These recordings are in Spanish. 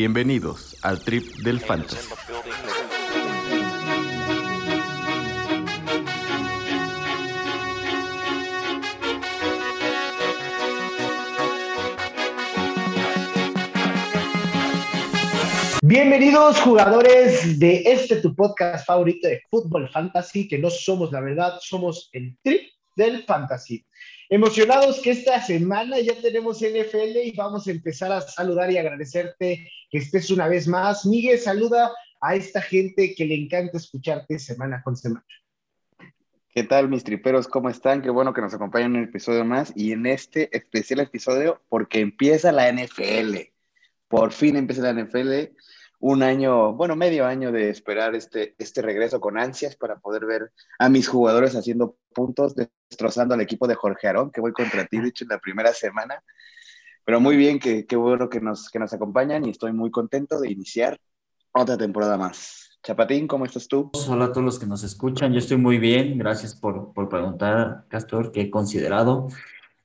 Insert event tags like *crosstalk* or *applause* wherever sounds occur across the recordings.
Bienvenidos al trip del fantasy. Bienvenidos jugadores de este tu podcast favorito de fútbol fantasy, que no somos la verdad, somos el trip del fantasy. Emocionados que esta semana ya tenemos NFL y vamos a empezar a saludar y agradecerte que estés una vez más. Miguel, saluda a esta gente que le encanta escucharte semana con semana. ¿Qué tal, mis triperos? ¿Cómo están? Qué bueno que nos acompañan en un episodio más y en este especial episodio porque empieza la NFL. Por fin empieza la NFL un año, bueno, medio año de esperar este, este regreso con ansias para poder ver a mis jugadores haciendo puntos, destrozando al equipo de Jorge Arón, que voy contra ti, de hecho, en la primera semana. Pero muy bien, qué bueno que nos, que nos acompañan y estoy muy contento de iniciar otra temporada más. Chapatín, ¿cómo estás tú? Hola a todos los que nos escuchan, yo estoy muy bien, gracias por, por preguntar, Castor, que he considerado.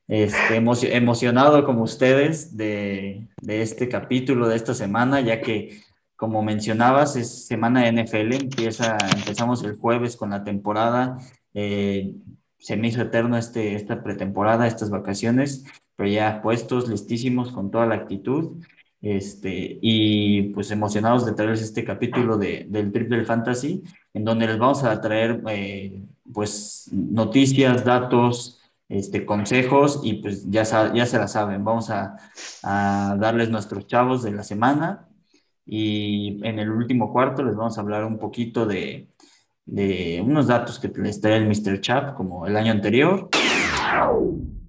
Este, emocionado como ustedes de, de, este capítulo de esta semana, ya que como mencionabas, es semana NFL, empieza, empezamos el jueves con la temporada, eh, se me hizo eterno este, esta pretemporada, estas vacaciones, pero ya puestos, listísimos, con toda la actitud, este, y pues emocionados de traerles este capítulo de, del Triple Fantasy, en donde les vamos a traer eh, pues noticias, datos, este, consejos y pues ya, ya se la saben, vamos a, a darles nuestros chavos de la semana y en el último cuarto les vamos a hablar un poquito de, de unos datos que les trae el Mr. Chap, como el año anterior.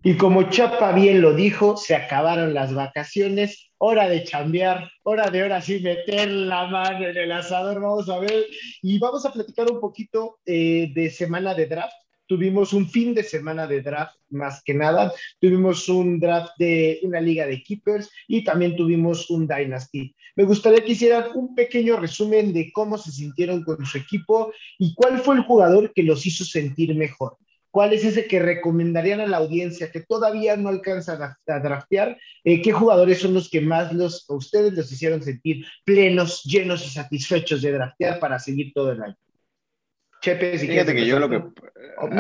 Y como Chapa bien lo dijo, se acabaron las vacaciones, hora de chambear, hora de ahora sí meter la mano en el asador, vamos a ver, y vamos a platicar un poquito eh, de semana de draft tuvimos un fin de semana de draft más que nada, tuvimos un draft de una liga de keepers y también tuvimos un dynasty. Me gustaría que hicieran un pequeño resumen de cómo se sintieron con su equipo y cuál fue el jugador que los hizo sentir mejor. ¿Cuál es ese que recomendarían a la audiencia que todavía no alcanza a, draftear? Eh, ¿Qué jugadores son los que más los, ustedes los hicieron sentir plenos, llenos y satisfechos de draftear para seguir todo el año? Chepe, si Fíjate que yo lo que. No,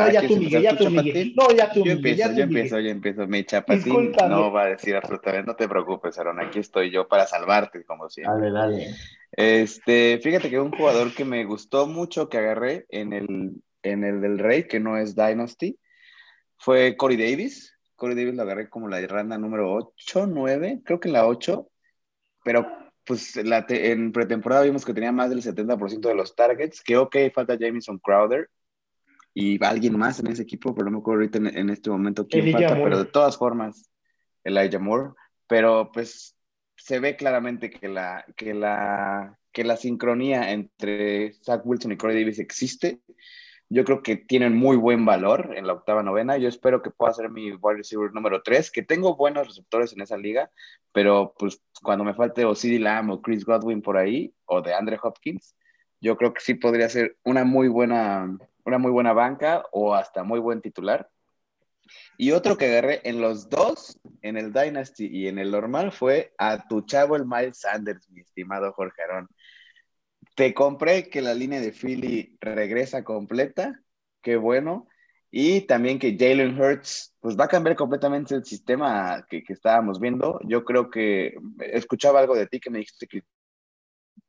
ah, ya tú, Miguel, ya tú, Miguel. No, ya tú, yo empiezo, ya yo empiezo, yo empiezo. Mi chapatín no va a decir absolutamente, no te preocupes, Aaron, aquí estoy yo para salvarte, como siempre. Dale, dale. Este, fíjate que un jugador que me gustó mucho que agarré en el, en el del Rey, que no es Dynasty, fue Corey Davis. Corey Davis lo agarré como la randa número 8, 9, creo que la 8, pero pues la en pretemporada vimos que tenía más del 70% de los targets, que ok, falta Jameson Crowder y alguien más en ese equipo, pero no me acuerdo ahorita en, este momento quién falta, pero de todas formas, Elijah Moore, pero pues se ve claramente que la, que la, que la sincronía entre Zach Wilson y Corey Davis existe yo creo que tienen muy buen valor en la octava novena. Yo espero que pueda ser mi wide receiver número 3, que tengo buenos receptores en esa liga, pero pues cuando me falte o CD Lamb o Chris Godwin por ahí, o de Andre Hopkins, yo creo que sí podría ser una muy buena, una muy buena banca o hasta muy buen titular. Y otro que agarré en los dos, en el Dynasty y en el normal, fue a tu chavo el Miles Sanders, mi estimado Jorge Arón. Te compré que la línea de Philly regresa completa, qué bueno. Y también que Jalen Hurts, pues va a cambiar completamente el sistema que, que, estábamos viendo. Yo creo que escuchaba algo de ti que me dijiste que el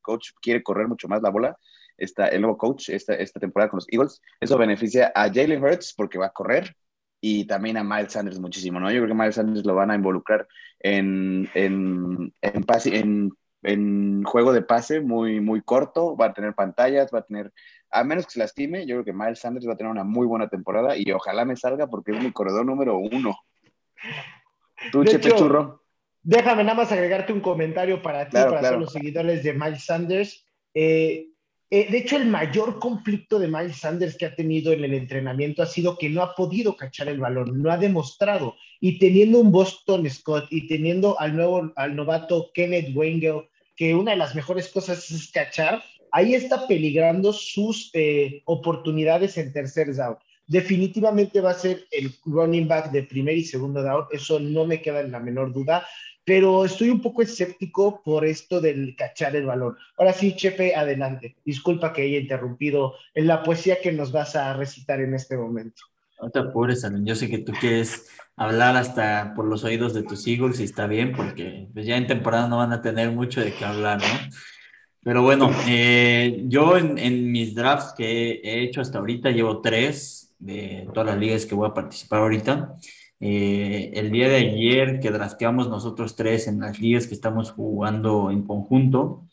coach quiere correr mucho más la bola, está el nuevo coach esta, esta temporada con los Eagles. Eso beneficia a Jalen Hurts porque va a correr y también a Miles Sanders muchísimo, ¿no? Yo creo que Miles Sanders lo van a involucrar en, en, en, en en juego de pase muy, muy corto, va a tener pantallas, va a tener, a menos que se lastime, yo creo que Miles Sanders va a tener una muy buena temporada y ojalá me salga porque es mi corredor número uno. Tú, Chepe Churro. Déjame nada más agregarte un comentario para ti, para los seguidores de Miles Sanders. Eh, eh, de hecho, el mayor conflicto de Miles Sanders que ha tenido en el entrenamiento ha sido que no ha podido cachar el balón, no ha demostrado. Y teniendo un Boston Scott y teniendo al nuevo, al novato Kenneth Wengel, que una de las mejores cosas es cachar, ahí está peligrando sus eh, oportunidades en tercer down. Definitivamente va a ser el running back de primer y segundo down, eso no me queda en la menor duda. pero estoy un poco escéptico por esto del cachar el valor. Ahora sí, Chepe, adelante. Disculpa que haya interrumpido en la poesía que nos vas a recitar en este momento. No te apures, Alan. Yo sé que tú quieres hablar hasta por los oídos de tus Eagles y está bien, porque pues, ya en temporada no van a tener mucho de qué hablar, ¿no? Pero bueno, eh, yo en, en, mis drafts que he hecho hasta ahorita llevo tres de todas las ligas que voy a participar ahorita. Eh, el día de ayer que drafteamos nosotros tres en las ligas que estamos jugando en conjunto,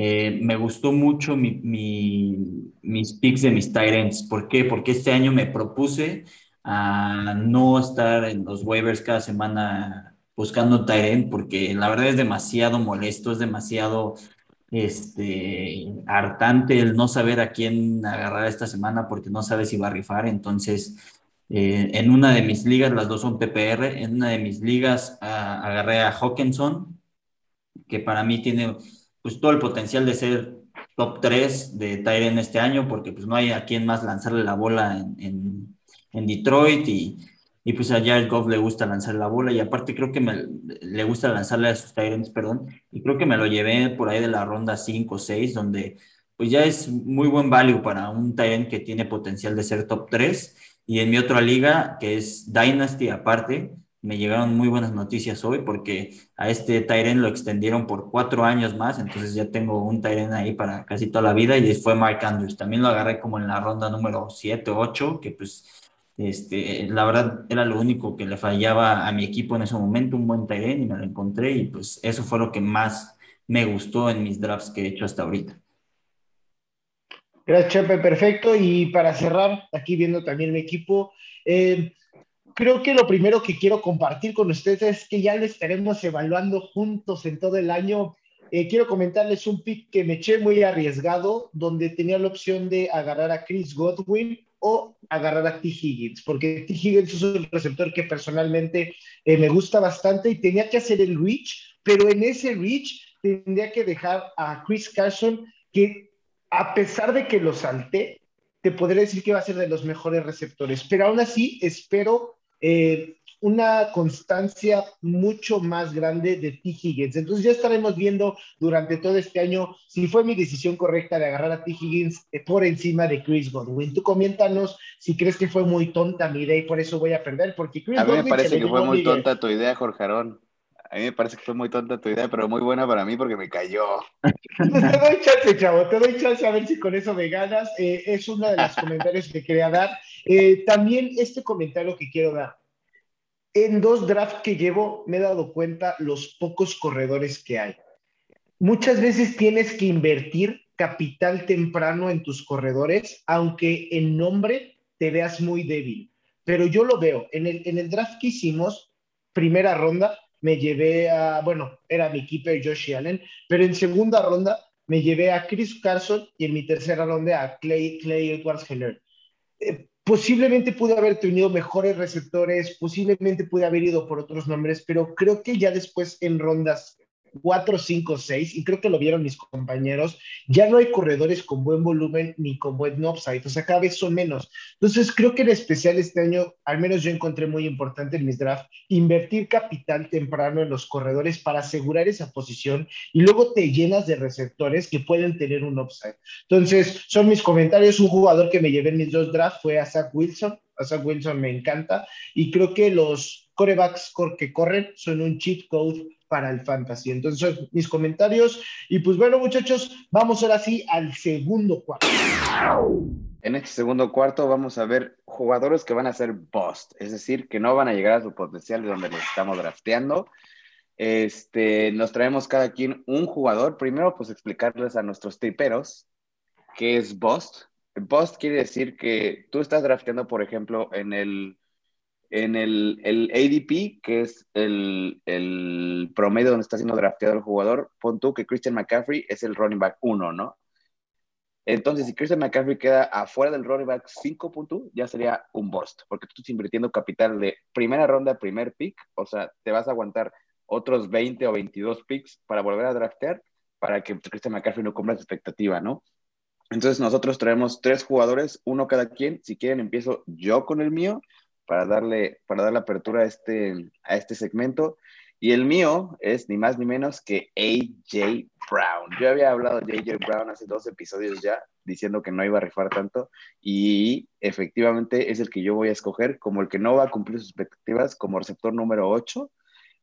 eh, me gustó mucho mi, mis picks de mis Tyrants. ¿Por qué? Porque este año me propuse a no estar en los waivers cada semana buscando Tyrant, porque la verdad es demasiado molesto, es demasiado este, hartante el no saber a quién agarrar esta semana porque no sabes si va a rifar. Entonces, eh, en una de mis ligas, las dos son PPR, en una de mis ligas agarré a Hawkinson, que para mí tiene pues todo el potencial de ser top 3 de Tyren este año, porque pues no hay a quien más lanzarle la bola en, en, Detroit y, y, pues a Jared Goff le gusta lanzar la bola. Y aparte creo que me, le gusta lanzarle a sus Tyrens, perdón, y creo que me lo llevé por ahí de la ronda 5 o 6, donde pues ya es muy buen value para un Tyren que tiene potencial de ser top 3 y en mi otra liga, que es Dynasty aparte, me llegaron muy buenas noticias hoy porque a este Tyren lo extendieron por cuatro años más, entonces ya tengo un Tyren ahí para casi toda la vida y fue Mark Andrews. También lo agarré como en la ronda número 7 o 8, que pues este, la verdad era lo único que le fallaba a mi equipo en ese momento, un buen Tyren y me lo encontré y pues eso fue lo que más me gustó en mis drafts que he hecho hasta ahorita. Gracias, Chepe, perfecto. Y para cerrar, aquí viendo también mi equipo, eh, creo que lo primero que quiero compartir con ustedes es que ya lo estaremos evaluando juntos en todo el año. Eh, quiero comentarles un pick que me eché muy arriesgado, donde tenía la opción de agarrar a Chris Godwin o agarrar a T. Higgins, porque T. Higgins es un receptor que personalmente eh, me gusta bastante y tenía que hacer el reach, pero en ese reach tendría que dejar a Chris Carson, que a pesar de que lo salté, te podría decir que va a ser de los mejores receptores, pero aún así espero eh, una constancia mucho más grande de T. Higgins. Entonces ya estaremos viendo durante todo este año si fue mi decisión correcta de agarrar a T. Higgins eh, por encima de Chris Godwin. Tú coméntanos si crees que fue muy tonta mi idea y por eso voy a perder, porque Chris A mí me parece que fue muy tonta tu idea, Jorge Arón. A mí me parece que fue muy tonta tu idea, pero muy buena para mí porque me cayó. te doy chance, chavo, te doy chance a ver si con eso me ganas. Eh, es uno de los comentarios que quería dar. también este comentario que quiero dar en dos drafts que llevo me he dado cuenta los pocos corredores que hay. Muchas veces tienes que invertir capital temprano en tus corredores, aunque en nombre te veas muy débil. Pero yo lo veo. En el, en el draft que hicimos, primera ronda, me llevé a, bueno, era mi keeper Josh Allen, pero en segunda ronda me llevé a Chris Carson y en mi tercera ronda a Clay, Clay Edwards Heller. Eh, posiblemente pude haber tenido mejores receptores, posiblemente pude haber ido por otros nombres, pero creo que ya después en rondas 4, 5, 6, y creo que lo vieron mis compañeros, ya no hay corredores con buen volumen ni con buen upside, o sea, cada vez son menos. Entonces, creo que en especial este año, al menos yo encontré muy importante en mis drafts, invertir capital temprano en los corredores para asegurar esa posición y luego te llenas de receptores que pueden tener un upside. Entonces, son mis comentarios. Un jugador que me llevé en mis dos drafts fue a Zach Wilson. A Zach Wilson me encanta y creo que los corebacks que corren son un cheat code para el fantasy. Entonces, mis comentarios. Y pues bueno, muchachos, vamos ahora sí al segundo cuarto. En este segundo cuarto vamos a ver jugadores que van a ser bust, es decir, que no van a llegar a su potencial de donde los estamos drafteando. Este, nos traemos cada quien un jugador. Primero, pues explicarles a nuestros triperos qué es bust. Bust quiere decir que tú estás drafteando, por ejemplo, en el en el, ADP, que es el, promedio donde está siendo drafteado el jugador, pon tú que Christian McCaffrey es el running back 1, ¿no? Entonces, si Christian McCaffrey queda afuera del running back 5 ya sería un bust, porque tú estás invirtiendo capital de primera ronda, primer pick, o sea, te vas a aguantar otros 20 o 22 picks para volver a draftear para que Christian McCaffrey no cumpla su expectativa, ¿no? Entonces, nosotros traemos tres jugadores, uno cada quien. Si quieren, empiezo yo con el mío para darle, para darle apertura a este, a este segmento. Y el mío es ni más ni menos que AJ Brown. Yo había hablado de AJ Brown hace dos episodios ya, diciendo que no iba a rifar tanto, y efectivamente es el que yo voy a escoger como el que no va a cumplir sus expectativas como receptor número 8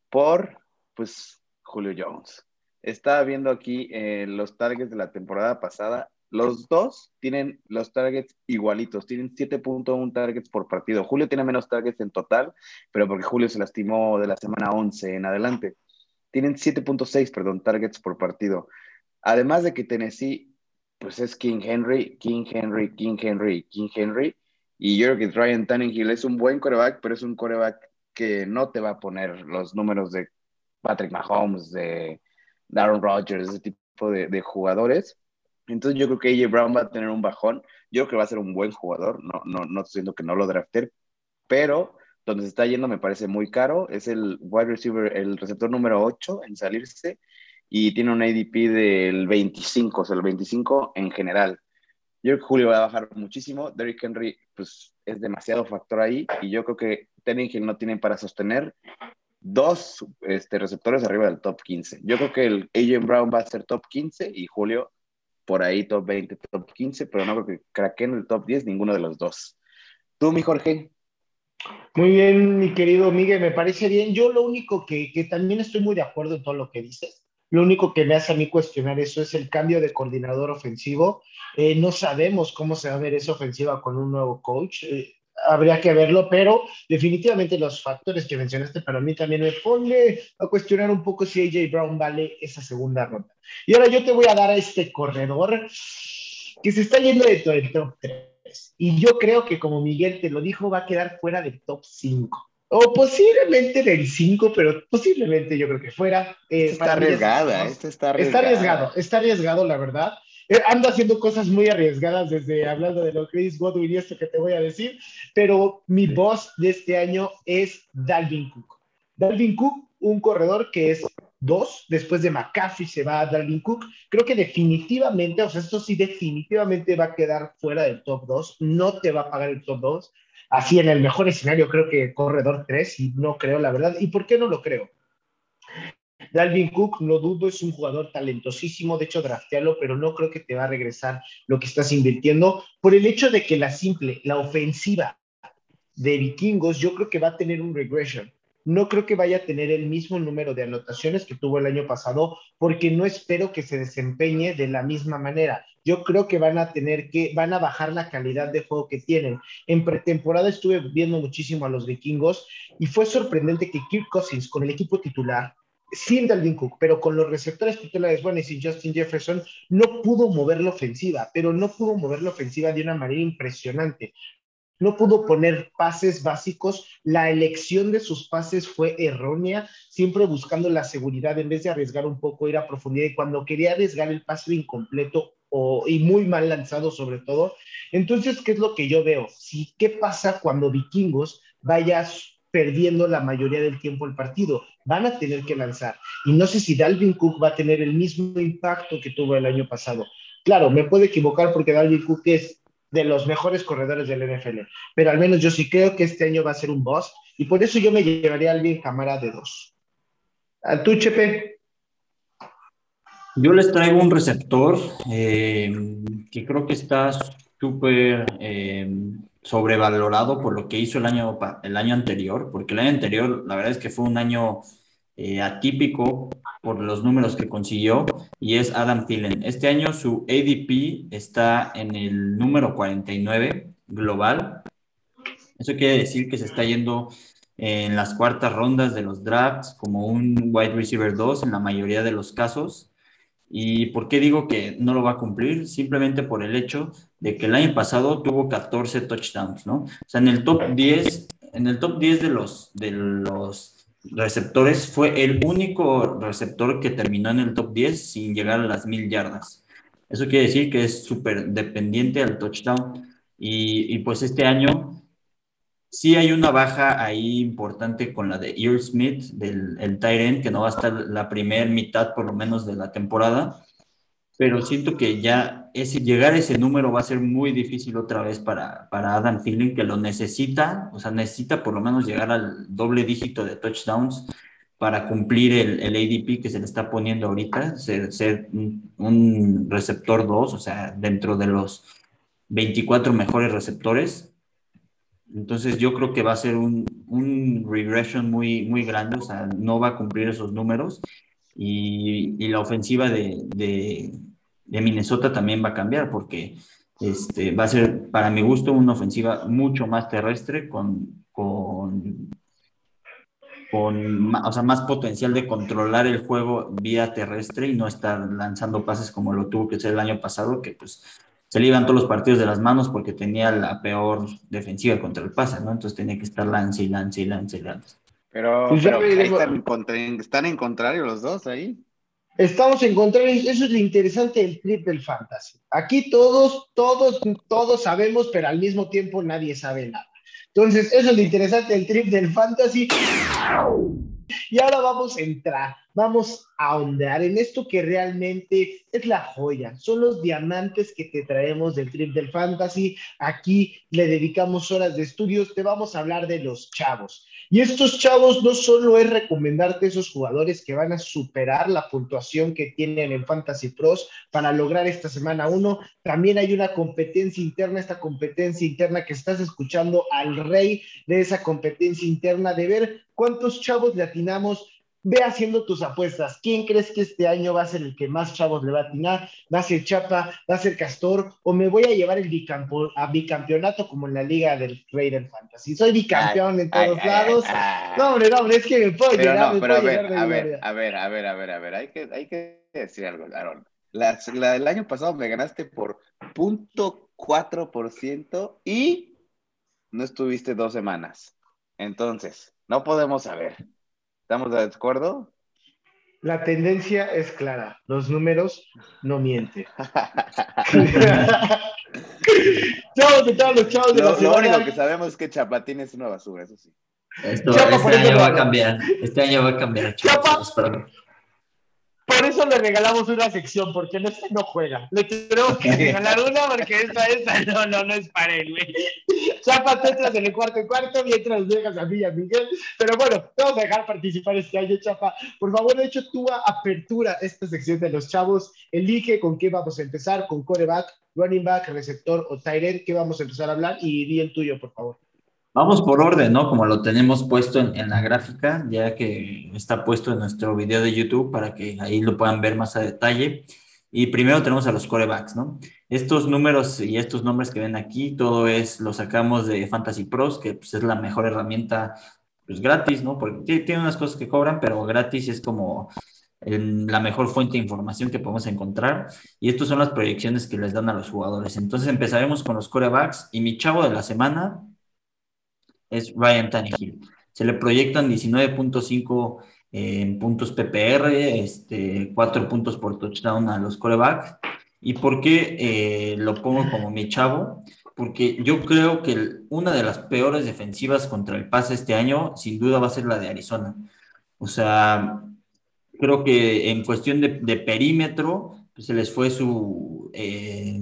por, pues, Julio Jones. Estaba viendo aquí eh, los targets de la temporada pasada. Los dos tienen los targets igualitos, tienen 7.1 targets por partido. Julio tiene menos targets en total, pero porque Julio se lastimó de la semana 11 en adelante. Tienen 7.6, perdón, targets por partido. Además de que Tennessee, pues es King Henry, King Henry, King Henry, King Henry. Y yo creo que Ryan Tannehill es un buen coreback, pero es un coreback que no te va a poner los números de Patrick Mahomes, de Aaron Rodgers, ese tipo de, jugadores. Entonces yo creo que AJ Brown va a tener un bajón. Yo creo que va a ser un buen jugador. No, no, no estoy que no lo drafter, pero donde se está yendo me parece muy caro. Es el wide receiver, el receptor número 8 en salirse y tiene un ADP del 25, o sea, el 25 en general. Yo creo que Julio va a bajar muchísimo. Derrick Henry, pues es demasiado factor ahí y yo creo que Hill no tiene para sostener dos este, receptores arriba del top 15. Yo creo que el AJ Brown va a ser top 15 y Julio por ahí top 20, top 15, pero no creo que craqueen el top 10 ninguno de los dos. ¿Tú, mi Jorge? Muy bien, mi querido Miguel, me parece bien. Yo lo único que, que también estoy muy de acuerdo en todo lo que dices. Lo único que me hace a mí cuestionar eso es el cambio de coordinador ofensivo. Eh, no sabemos cómo se va a ver esa ofensiva con un nuevo coach. Eh, habría que verlo, pero definitivamente los factores que mencionaste para mí también me pone a cuestionar un poco si AJ Brown vale esa segunda ronda. Y ahora yo te voy a dar a este corredor que se está yendo de todo el top 3. Y yo creo que como Miguel te lo dijo, va a quedar fuera del top 5. O posiblemente del 5, pero posiblemente yo creo que fuera. Eh, está arriesgada, está arriesgado. Está arriesgado, está arriesgado, la verdad. Eh, ando haciendo cosas muy arriesgadas desde hablando de lo Chris Godwin y esto que te voy a decir, pero mi boss de este año es Dalvin Cook. Dalvin Cook, un corredor que es dos, después de McCaffrey se va a Dalvin Cook. Creo que definitivamente, o sea, esto sí definitivamente va a quedar fuera del top 2, no te va a pagar el top 2. Así en el mejor escenario creo que corredor 3 y no creo la verdad. ¿Y por qué no lo creo? Dalvin Cook, no dudo, es un jugador talentosísimo, de hecho, draftealo, pero no creo que te va a regresar lo que estás invirtiendo por el hecho de que la simple, la ofensiva de vikingos, yo creo que va a tener un regression. No creo que vaya a tener el mismo número de anotaciones que tuvo el año pasado, porque no espero que se desempeñe de la misma manera. Yo creo que van a tener que, van a bajar la calidad de juego que tienen. En pretemporada estuve viendo muchísimo a los vikingos y fue sorprendente que Kirk Cousins con el equipo titular sin Dalvin Cook, pero con los receptores titulares, bueno, y sin Justin Jefferson, no pudo mover la ofensiva, pero no pudo mover la ofensiva de una manera impresionante. No pudo poner pases básicos, la elección de sus pases fue errónea, siempre buscando la seguridad en vez de arriesgar un poco, ir a profundidad. Y cuando quería arriesgar el pase incompleto o, y muy mal lanzado, sobre todo. Entonces, ¿qué es lo que yo veo? Sí, ¿Qué pasa cuando Vikingos vaya perdiendo la mayoría del tiempo el partido. Van a tener que lanzar. Y no sé si Dalvin Cook va a tener el mismo impacto que tuvo el año pasado. Claro, me puedo equivocar porque Dalvin Cook es de los mejores corredores del NFL, pero al menos yo sí creo que este año va a ser un boss y por eso yo me llevaría a Alvin Camara de dos. ¿A tú, Chepe? Yo les traigo un receptor eh, que creo que está súper eh, sobrevalorado por lo que hizo el año, el año anterior, porque el año anterior la verdad es que fue un año eh, atípico por los números que consiguió y es Adam Thielen. Este año su ADP está en el número 49 global. Eso quiere decir que se está yendo en las cuartas rondas de los drafts como un wide receiver 2 en la mayoría de los casos. ¿Y por qué digo que no lo va a cumplir? Simplemente por el hecho de que el año pasado tuvo 14 touchdowns, ¿no? O sea, en el top 10, en el top 10 de los, de los receptores fue el único receptor que terminó en el top 10 sin llegar a las mil yardas. Eso quiere decir que es súper dependiente al touchdown. Y, y pues este año Sí hay una baja ahí importante con la de Earl Smith, del el Tyrant, que no va a estar la primera mitad por lo menos de la temporada, pero siento que ya ese, llegar a ese número va a ser muy difícil otra vez para, para Adam Thielen, que lo necesita, o sea, necesita por lo menos llegar al doble dígito de touchdowns para cumplir el, ADP que se le está poniendo ahorita, ser, ser un, receptor 2, o sea, dentro de los 24 mejores receptores. Entonces yo creo que va a ser un, un regression muy, muy grande, o sea, no va a cumplir esos números. Y, la ofensiva de, de, de, Minnesota también va a cambiar porque este, va a ser, para mi gusto, una ofensiva mucho más terrestre con, con con o sea, más potencial de controlar el juego vía terrestre y no estar lanzando pases como lo tuvo que ser el año pasado, que pues se le iban todos los partidos de las manos porque tenía la peor defensiva contra el pase, ¿no? Entonces tenía que estar lance y lance y lance y lance. Pero, pues pero están, están, en contrario los dos ahí. Estamos en contrario, eso es lo interesante del trip del fantasy. Aquí todos, todos, todos sabemos, pero al mismo tiempo nadie sabe nada. Entonces, eso es lo interesante del trip del fantasy. Y ahora vamos a entrar, vamos a ahondar en esto que realmente es la joya, son los diamantes que te traemos del trip del fantasy. Aquí le dedicamos horas de estudios, te vamos a hablar de los chavos. Y estos chavos no solo es recomendarte esos jugadores que van a superar la puntuación que tienen en Fantasy Pros para lograr esta semana uno, también hay una competencia interna, esta competencia interna que estás escuchando al rey de esa competencia interna, de ver cuántos chavos le atinamos ve haciendo tus apuestas. ¿Quién crees que este año va a ser el que más chavos le va a atinar? ¿Va a ser Chapa? ¿Va a ser Castor? ¿O me voy a llevar el bicampo, a bicampeonato como en la Liga del Raider Fantasy? Soy bicampeón en todos lados. no, hombre, no, hombre, es que me puedo llegar. No, pero a ver, a ver, a ver, a ver, a ver, a ver, hay que, hay que decir algo, Aaron. La, la, el año pasado me ganaste por punto ciento y no estuviste dos semanas. Entonces, no podemos saber. ¿Estamos de acuerdo? La tendencia es clara. Los números no mienten. *laughs* chavos de todos los chavos de lo, la Lo único que sabemos es que Chapatín es una basura, eso sí. Esto, este año va a cambiar. Este año va a cambiar. Chavos, Chapa, por eso le regalamos una sección, porque en este no juega. Le tenemos que regalar una porque esta, esta, no, no, no es para él, güey. Chapa, tú entras en el cuarto y cuarto mientras dejas a Villa Miguel. Pero bueno, vamos a dejar participar este año, Chapa. Por favor, de hecho, tú apertura esta sección de los chavos. Elige con qué vamos a empezar, con coreback, running back, receptor o tight end. ¿Qué vamos a empezar a hablar? Y di el tuyo, por favor. Vamos por orden, ¿no? Como lo tenemos puesto en, la gráfica, ya que está puesto en nuestro video de YouTube para que ahí lo puedan ver más a detalle. Y primero tenemos a los corebacks, ¿no? Estos números y estos nombres que ven aquí, todo es, lo sacamos de Fantasy Pros, que pues, es la mejor herramienta, pues gratis, ¿no? Porque tiene unas cosas que cobran, pero gratis es como la mejor fuente de información que podemos encontrar. Y estas son las proyecciones que les dan a los jugadores. Entonces empezaremos con los corebacks y mi chavo de la semana es Ryan Tannehill. Se le proyectan 19.5 en puntos PPR, este, 4 puntos por touchdown a los corebacks. ¿Y por qué eh, lo pongo como mi chavo? Porque yo creo que una de las peores defensivas contra el pase este año, sin duda, va a ser la de Arizona. O sea, creo que en cuestión de, perímetro, pues se les fue su... Eh,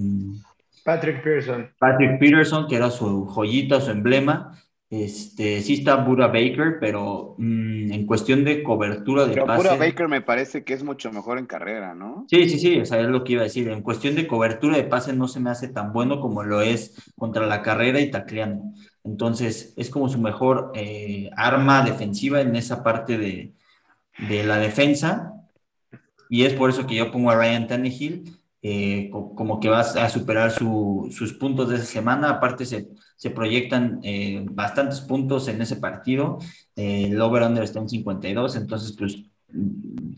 Patrick Peterson. Patrick Peterson, que era su joyita, su emblema. Este, sí está Buda Baker, pero mm, en cuestión de cobertura de pero pase. Buda Baker me parece que es mucho mejor en carrera, ¿no? Sí, sí, sí, o sea, es lo que iba a decir. En cuestión de cobertura de pase no se me hace tan bueno como lo es contra la carrera y tacleando. Entonces, es como su mejor eh, arma defensiva en esa parte de, de, la defensa. Y es por eso que yo pongo a Ryan Tannehill eh, como que va a superar sus puntos de esa semana. Aparte, se se proyectan eh, bastantes puntos en ese partido. Eh, el over-under está en 52, entonces pues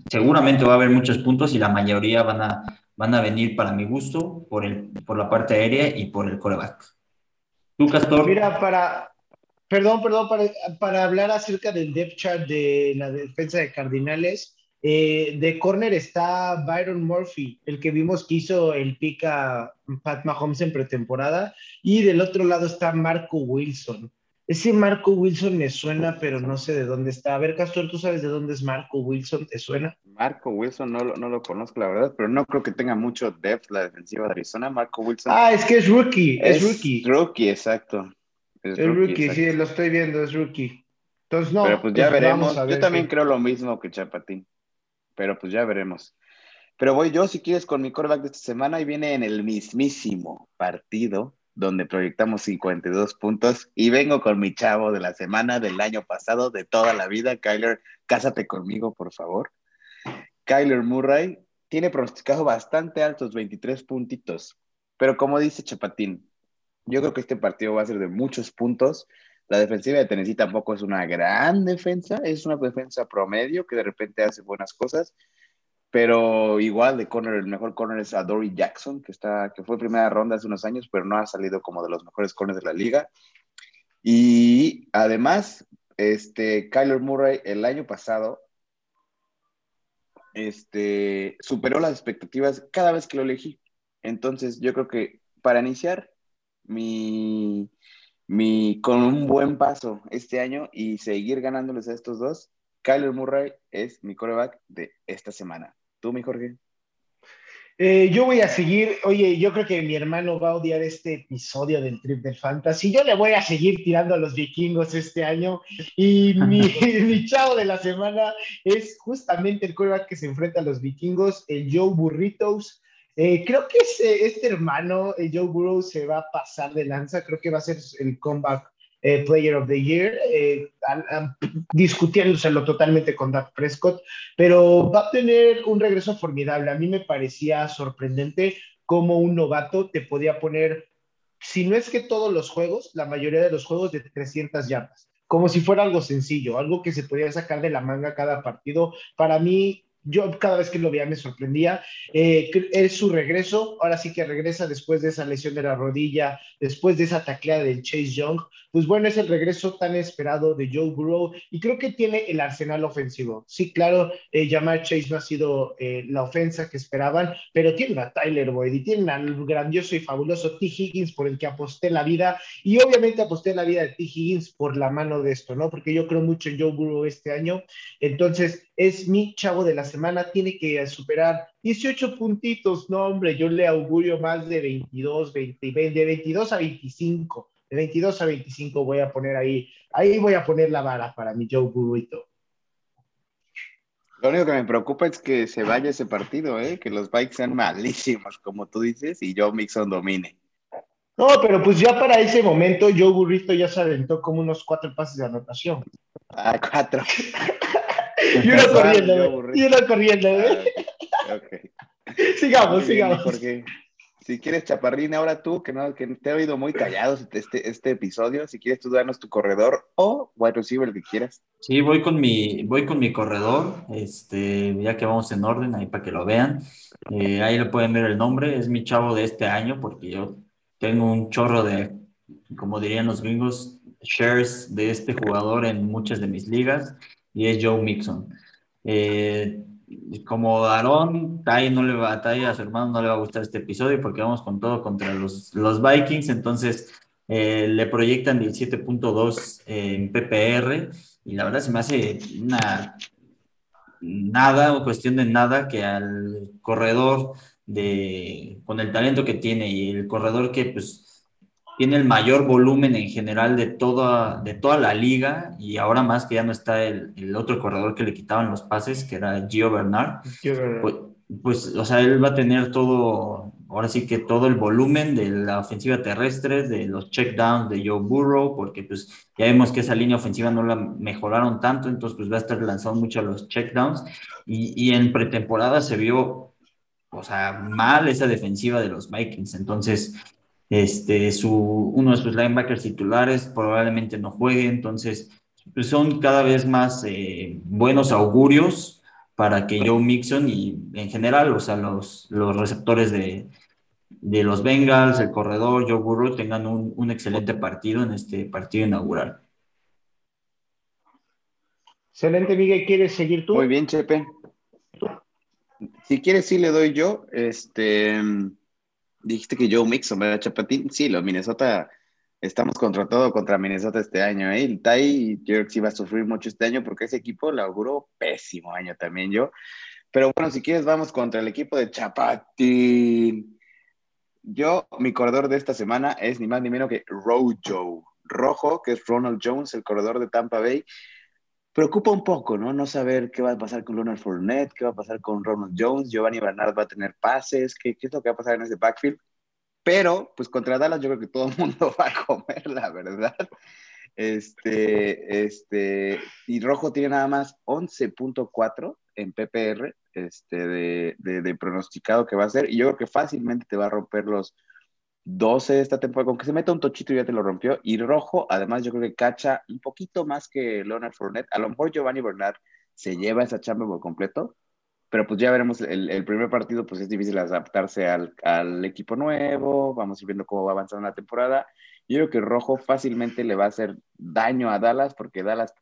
seguramente va a haber muchos puntos y la mayoría van a, van a venir para mi gusto por, el, por la parte aérea y por el coreback. ¿Tú, Castor? Mira, para, perdón, perdón, para, para hablar acerca del depth chart de la defensa de Cardinales, eh, de corner está Byron Murphy, el que vimos que hizo el pica Pat Mahomes en pretemporada, y del otro lado está Marco Wilson. Ese Marco Wilson me suena, pero no sé de dónde está. A ver, Castor, ¿tú sabes de dónde es Marco Wilson? ¿Te suena? Marco Wilson no, no lo conozco, la verdad, pero no creo que tenga mucho depth la defensiva de Arizona. Marco Wilson. Ah, es que es rookie, es, rookie. Rookie, exacto. Es, rookie, sí, lo estoy viendo, es rookie. Entonces, no. Pero pues ya pues, veremos. a ver Yo también qué- creo lo mismo que Chapatín. Pero pues ya veremos. Pero voy yo, si quieres, con mi coreback de esta semana y viene en el mismísimo partido donde proyectamos 52 puntos y vengo con mi chavo de la semana, del año pasado, de toda la vida, Kyler, cásate conmigo, por favor. Kyler Murray tiene pronosticado bastante altos, 23 puntitos. Pero como dice Chapatín, yo creo que este partido va a ser de muchos puntos. La defensiva de Tennessee tampoco es una gran defensa, es una defensa promedio que de repente hace buenas cosas, pero igual de corner, el mejor corner es Adoree Jackson, que, está, que fue primera ronda hace unos años, pero no ha salido como de los mejores corners de la liga. Y además, este, Kyler Murray el año pasado este, superó las expectativas cada vez que lo elegí. Entonces, yo creo que para iniciar mi, mi, con un buen paso este año y seguir ganándoles a estos dos, Kyler Murray es mi coreback de esta semana. ¿Tú, mi Jorge? Eh, yo voy a seguir, oye, yo creo que mi hermano va a odiar este episodio del Trip del Fantasy. Yo le voy a seguir tirando a los vikingos este año. Y mi, *laughs* *laughs* mi chavo de la semana es justamente el quarterback que se enfrenta a los vikingos, el Joe Burritos. Eh, creo que este hermano, el Joe Burrow, se va a pasar de lanza. Creo que va a ser el comeback eh, Player of the Year, eh, discutiéndoselo totalmente con Dak Prescott pero va a tener un regreso formidable. A mí me parecía sorprendente cómo un novato te podía poner, si no es que todos los juegos, la mayoría de los juegos de 300 yardas, como si fuera algo sencillo, algo que se podía sacar de la manga cada partido. Para mí, yo cada vez que lo veía me sorprendía. Eh, es su regreso, ahora sí que regresa después de esa lesión de la rodilla, después de esa tacleada del Chase Young. Pues bueno, es el regreso tan esperado de Joe Burrow y creo que tiene el arsenal ofensivo. Sí, claro, eh, Jamar Chase no ha sido eh, la ofensa que esperaban, pero tiene a Tyler Boyd y tiene al grandioso y fabuloso T. Higgins por el que aposté la vida y obviamente aposté la vida de T. Higgins por la mano de esto, ¿no? Porque yo creo mucho en Joe Burrow este año. Entonces, es mi chavo de la semana, tiene que superar 18 puntitos. No, hombre, yo le augurio más de 22, 20, de 22 a 25. De 22 a 25 voy a poner ahí, ahí voy a poner la vara para mi Joe Burrito. Lo único que me preocupa es que se vaya ese partido, ¿eh? que los bikes sean malísimos, como tú dices, y Joe Mixon domine. No, pero pues ya para ese momento Joe Burrito ya se aventó como unos cuatro pases de anotación. Ah, cuatro. Y uno corriendo. *laughs* Y uno corriendo, güey. Ah, ok. *laughs* Sigamos, sigamos. Jorge. Si quieres, Chaparrín, ahora tú, que, no, que te he oído muy callado este, este episodio, si quieres tú darnos tu corredor o wide receiver, el que quieras. Sí, voy con mi, voy con mi corredor, este, ya que vamos en orden, ahí para que lo vean. Eh, ahí le pueden ver el nombre, es mi chavo de este año, porque yo tengo un chorro de, como dirían los gringos, shares de este jugador en muchas de mis ligas, y es Joe Mixon. Eh, como Aarón, Tai no le va, Tai a su hermano no le va a gustar este episodio porque vamos con todo contra los, los Vikings, entonces eh, le proyectan 17.2 en PPR y la verdad se me hace una nada o cuestión de nada que al corredor de con el talento que tiene y el corredor que pues tiene el mayor volumen en general de toda, de toda la liga y ahora más que ya no está el, el otro corredor que le quitaban los pases, que era Gio Bernard, pues, pues, o sea, él va a tener todo, ahora sí que todo el volumen de la ofensiva terrestre, de los checkdowns de Joe Burrow, porque pues ya vemos que esa línea ofensiva no la mejoraron tanto, entonces pues va a estar lanzando mucho a los checkdowns y, y en pretemporada se vio, o sea, mal esa defensiva de los Vikings, entonces este, su, uno de sus linebackers titulares probablemente no juegue, entonces pues son cada vez más eh, buenos augurios para que Joe Mixon y en general, o sea, los, los receptores de, de los Bengals, el corredor, Joe Burrow, tengan un, un excelente partido en este partido inaugural. Excelente, Miguel. ¿Quieres seguir tú? Muy bien, Chepe. Si quieres, sí le doy yo. Este, dijiste que Joe Mixon, ¿verdad, Chapatín? Sí, los Minnesota, estamos contra todo contra Minnesota este año. ¿eh? El Tai, yo creo que va a sufrir mucho este año porque ese equipo le auguró pésimo año también yo. Pero bueno, si quieres, vamos contra el equipo de Chapatín. Yo, mi corredor de esta semana es ni más ni menos que Rojo. rojo, que es Ronald Jones, el corredor de Tampa Bay. Preocupa un poco, ¿no? No saber qué va a pasar con Leonard Fournette, qué va a pasar con Ronald Jones, Giovanni Bernard va a tener pases, qué, es lo que va a pasar en ese backfield. Pero, pues contra Dallas yo creo que todo el mundo *laughs* va a comer, la verdad. Este, este, y Rojo tiene nada más 11.4 en PPR este, de, de, pronosticado que va a ser. Y yo creo que fácilmente te va a romper los 12 esta temporada. Con que se meta un tochito ya te lo rompió. Y Rojo, además, yo creo que cacha un poquito más que Leonard Fournette. A lo mejor Giovanni Bernard se lleva esa chamba por completo. Pero pues ya veremos, el, primer partido pues es difícil adaptarse al, equipo nuevo, vamos a ir viendo cómo va avanzando la temporada. Yo creo que Rojo fácilmente le va a hacer daño a Dallas porque Dallas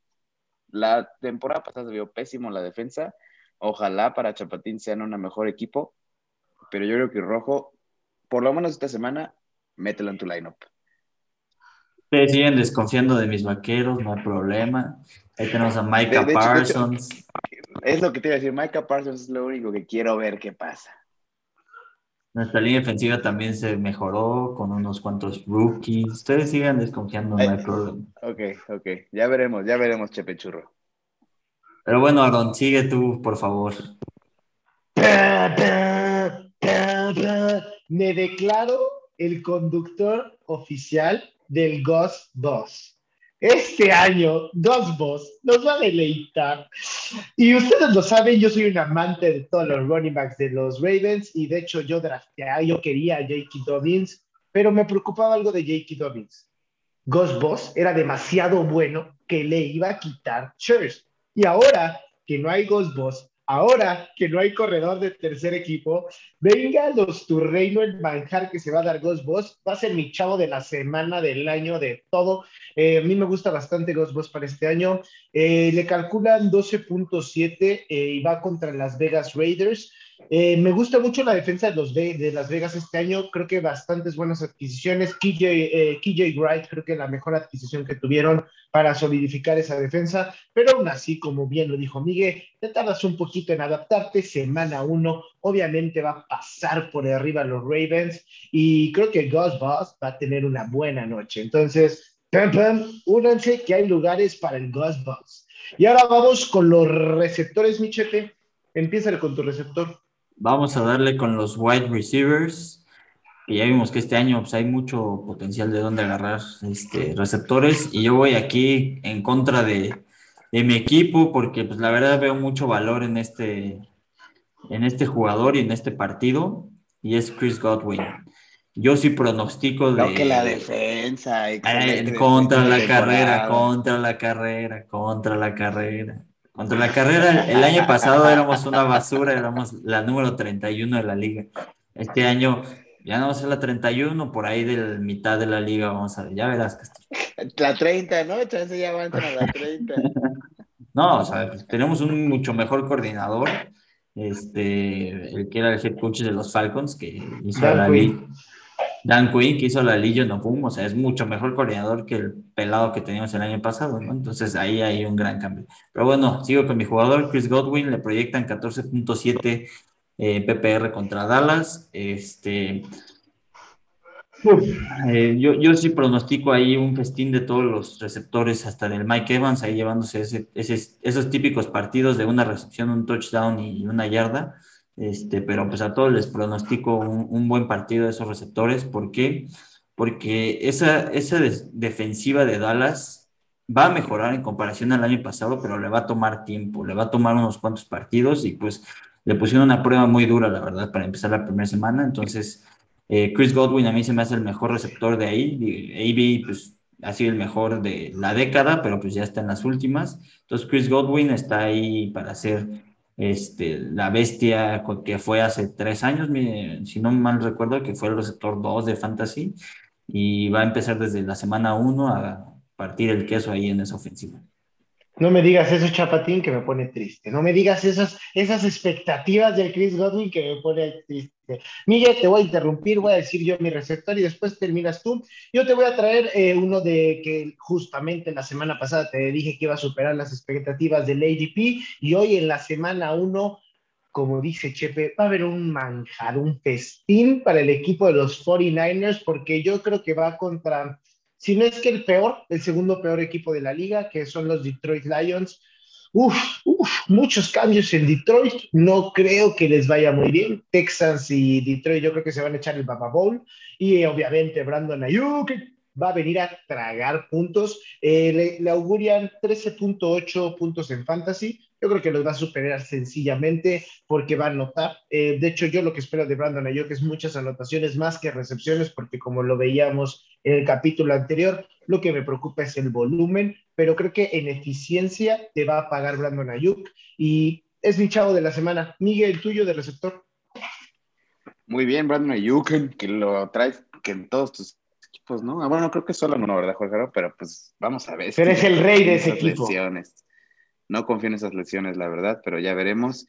la temporada pasada se vio pésimo la defensa. Ojalá para Chapatín sean un mejor equipo, pero yo creo que Rojo, por lo menos esta semana, mételo en tu lineup. Ustedes siguen desconfiando de mis vaqueros, no hay problema. Ahí tenemos a Micah Parsons. es lo que te iba a decir, Micah Parsons es lo único que quiero ver qué pasa. Nuestra línea defensiva también se mejoró con unos cuantos rookies. Ustedes sigan desconfiando, no hay problema. Ok, ok. Ya veremos, ya veremos, Chepe Churro. Pero bueno, Aaron, sigue tú, por favor. Me declaro el conductor oficial del Ghost Boss. Este año, dos Boss nos va a deleitar. Y ustedes lo saben, yo soy un amante de todos los running backs de los Ravens y de hecho yo drafteaba, yo quería a J.K. Dobbins, pero me preocupaba algo de J.K. Dobbins. Ghost Boss era demasiado bueno que le iba a quitar Church. Y ahora que no hay Ghost Boss, Ahora que no hay corredor de tercer equipo, venga los tu reino el manjar que se va a dar Ghost Boss. Va a ser mi chavo de la semana, del año, de todo. Eh, a mí me gusta bastante Ghost Boss para este año. Eh, le calculan 12.7 eh, y va contra las Vegas Raiders. Eh, me gusta mucho la defensa de, los de, Las Vegas este año. Creo que bastantes buenas adquisiciones. KJ, eh, Wright, creo que la mejor adquisición que tuvieron para solidificar esa defensa. Pero aún así, como bien lo dijo Miguel, te tardas un poquito en adaptarte. Semana uno, obviamente va a pasar por arriba los Ravens. Y creo que Gus Boss va a tener una buena noche. Entonces, pam, pam, únanse que hay lugares para el Gus Boss. Y ahora vamos con los receptores, Michepe. Empieza con tu receptor. Vamos a darle con los wide receivers, que ya vimos que este año pues, hay mucho potencial de dónde agarrar este, receptores. Y yo voy aquí en contra de, mi equipo, porque pues la verdad veo mucho valor en este, en este jugador y en este partido, y es Chris Godwin. Yo sí pronostico de. que la defensa. contra la carrera, contra la carrera, contra la carrera. Contra la carrera, el año pasado éramos una basura, éramos la número 31 de la liga. Este año ya no va a ser la 31, por ahí de la mitad de la liga, vamos a ver, ya verás. La 30, ¿no? Entonces ya van a la 30. *laughs* no, o sea, tenemos un mucho mejor coordinador, este, el que era el head coach de los Falcons, que hizo la liga. Dan Quinn, que hizo la Legion of Boom, o sea, es mucho mejor coordinador que el pelado que teníamos el año pasado, ¿no? Entonces ahí hay un gran cambio. Pero bueno, sigo con mi jugador, Chris Godwin, le proyectan 14.7 eh, PPR contra Dallas. Este, eh, yo, yo sí pronostico ahí un festín de todos los receptores, hasta del Mike Evans, ahí llevándose ese, esos típicos partidos de una recepción, un touchdown y una yarda. Este, pero pues a todos les pronostico un, buen partido de esos receptores. ¿Por qué? Porque esa, esa defensiva de Dallas va a mejorar en comparación al año pasado, pero le va a tomar tiempo, le va a tomar unos cuantos partidos y pues le pusieron una prueba muy dura, la verdad, para empezar la primera semana. Entonces, eh, Chris Godwin a mí se me hace el mejor receptor de ahí. AB, pues ha sido el mejor de la década, pero pues ya está en las últimas. Entonces, Chris Godwin está ahí para hacer este, la bestia que fue hace tres años, si no mal recuerdo, que fue el receptor 2 de Fantasy, y va a empezar desde la semana 1 a partir el queso ahí en esa ofensiva. No me digas eso, Chapatín, que me pone triste. No me digas esas, esas expectativas del Chris Godwin que me pone triste. Miguel, te voy a interrumpir, voy a decir yo mi receptor y después terminas tú. Yo te voy a traer eh, uno de que justamente la semana pasada te dije que iba a superar las expectativas del ADP y hoy en la semana uno, como dice Chepe, va a haber un manjar, un festín para el equipo de los 49ers porque yo creo que va contra si no es que el peor, el segundo peor equipo de la liga, que son los Detroit Lions. Uf, uf, muchos cambios en Detroit. No creo que les vaya muy bien. Texas y Detroit, yo creo que se van a echar el Baba Bowl. Y obviamente Brandon Ayuk va a venir a tragar puntos. Eh, le, le, augurian 13.8 puntos en fantasy. Yo creo que los va a superar sencillamente porque va a anotar. Eh, de hecho, yo lo que espero de Brandon Ayuk es muchas anotaciones más que recepciones, porque como lo veíamos en el capítulo anterior, lo que me preocupa es el volumen, pero creo que en eficiencia te va a pagar Brandon Ayuk y es mi chavo de la semana. Miguel, tuyo de receptor. Muy bien, Brandon Ayuk, que lo traes que en todos tus equipos, ¿no? Ah, bueno, creo que solo en uno, ¿verdad, Jorge? Pero pues vamos a ver. Pero es el rey de ese equipo. Lesiones. No confío en esas lesiones, la verdad, pero ya veremos.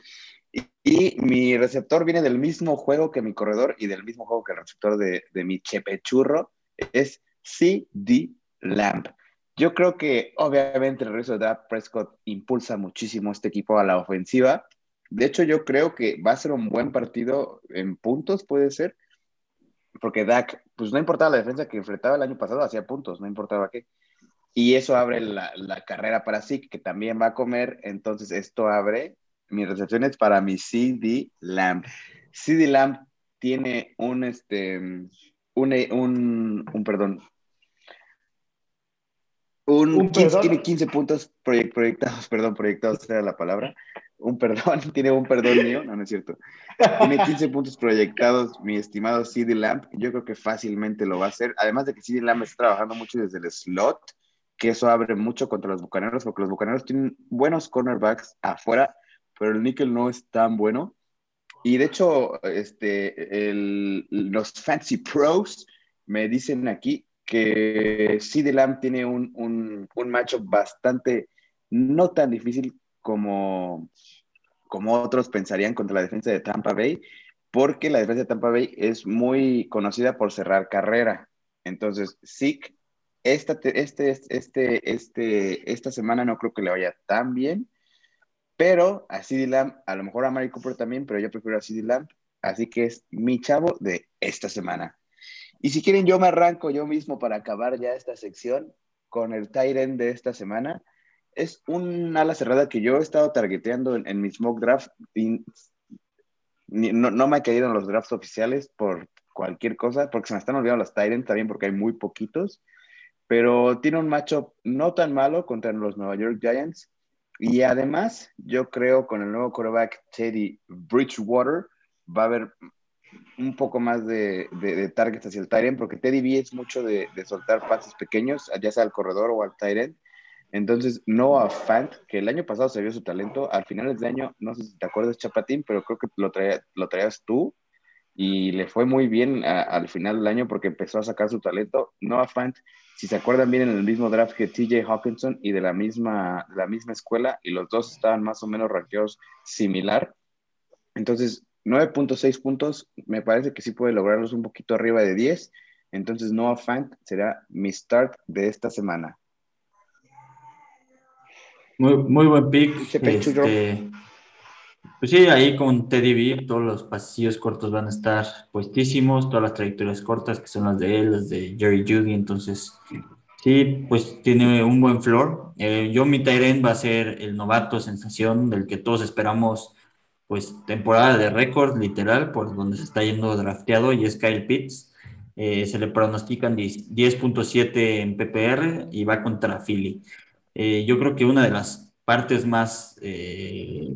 Y, mi receptor viene del mismo juego que mi corredor y del mismo juego que el receptor de, de mi chepechurro, es CD Lamb. Yo creo que obviamente el regreso de Dak Prescott impulsa muchísimo este equipo a la ofensiva. De hecho, yo creo que va a ser un buen partido en puntos, puede ser, porque Dak, pues no importaba la defensa que enfrentaba el año pasado, hacía puntos, no importaba qué. Y eso abre la, la carrera para Zeke, que también va a comer. Entonces, esto abre mis recepciones para mi CD Lamb. CD Lamb tiene un, este, un, un, un perdón, un, un 15, tiene 15 puntos proyectados, perdón, proyectados era la palabra. Un perdón, *laughs* tiene un perdón mío, no, no es cierto. Tiene 15 puntos proyectados, mi estimado CD Lamb. Yo creo que fácilmente lo va a hacer. Además de que CD Lamb está trabajando mucho desde el slot, que eso abre mucho contra los bucaneros, porque los bucaneros tienen buenos cornerbacks afuera, pero el níquel no es tan bueno. Y de hecho, este, los Fancy Pros me dicen aquí que CD Lamb tiene un, un, un bastante no tan difícil como, como otros pensarían contra la defensa de Tampa Bay, porque la defensa de Tampa Bay es muy conocida por cerrar carrera. Entonces, Zeke, esta, este, este, este, esta semana no creo que le vaya tan bien, pero a CD Lamb, a lo mejor a Mary Cooper también, pero yo prefiero a CD Lamb, así que es mi chavo de esta semana. Y si quieren, yo me arranco yo mismo para acabar ya esta sección con el Tyren de esta semana. Es un ala cerrada que yo he estado targeteando en, en mi smoke draft. Y no, no, me ha caído en los drafts oficiales por cualquier cosa, porque se me están olvidando los Tyren también, porque hay muy poquitos. Pero tiene un matchup no tan malo contra los Nueva York Giants. Y además, yo creo con el nuevo quarterback Teddy Bridgewater, va a haber un poco más de, de, de targets hacia el Tyrant, porque Teddy B es mucho de, de, soltar pases pequeños, ya sea al corredor o al Tyrant. Entonces, Noah Fant, que el año pasado se vio su talento, al final de año, no sé si te acuerdas, Chapatín, pero creo que lo, traía, lo traías tú y le fue muy bien a, al final del año porque empezó a sacar su talento. Noah Fant, si se acuerdan bien, en el mismo draft que TJ Hawkinson y de la misma, de la misma escuela, y los dos estaban más o menos rankeados similar. Entonces, 9.6 puntos, me parece que sí puede lograrlos un poquito arriba de 10. Entonces, Noah Fant será mi start de esta semana. Muy, muy buen pick. Este, pues sí, ahí con Teddy B, todos los pasillos cortos van a estar puestísimos, todas las trayectorias cortas que son las de él, las de Jerry Judy. Entonces, sí, pues tiene un buen floor. Eh, yo, mi Tyren va a ser el novato sensación del que todos esperamos pues temporada de récord, literal, por donde se está yendo drafteado, y es Kyle Pitts. Eh, se le pronostican 10.7 en PPR y va contra Philly. Eh, yo creo que una de las partes más eh,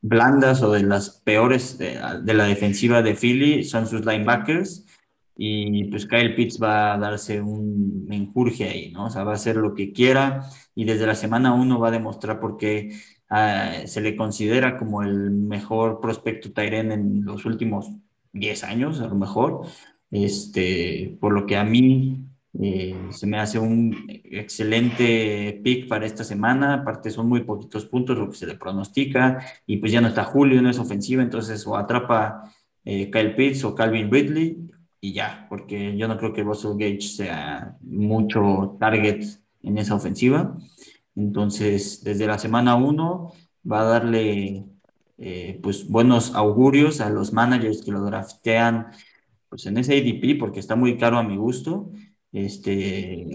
blandas o de las peores de, la defensiva de Philly son sus linebackers. Y pues Kyle Pitts va a darse un menjurje ahí, ¿no? O sea, va a hacer lo que quiera y desde la semana uno va a demostrar por qué Uh, se le considera como el mejor prospecto Tyren en los últimos 10 años, a lo mejor. Este, por lo que a mí eh, se me hace un excelente pick para esta semana. Aparte, son muy poquitos puntos lo que se le pronostica. Y pues ya no está Julio, no es ofensiva, entonces o atrapa eh, Kyle Pitts o Calvin Ridley y ya, porque yo no creo que Russell Gage sea mucho target en esa ofensiva. Entonces, desde la semana 1 va a darle eh, pues buenos augurios a los managers que lo draftean pues en ese ADP porque está muy caro a mi gusto. Este,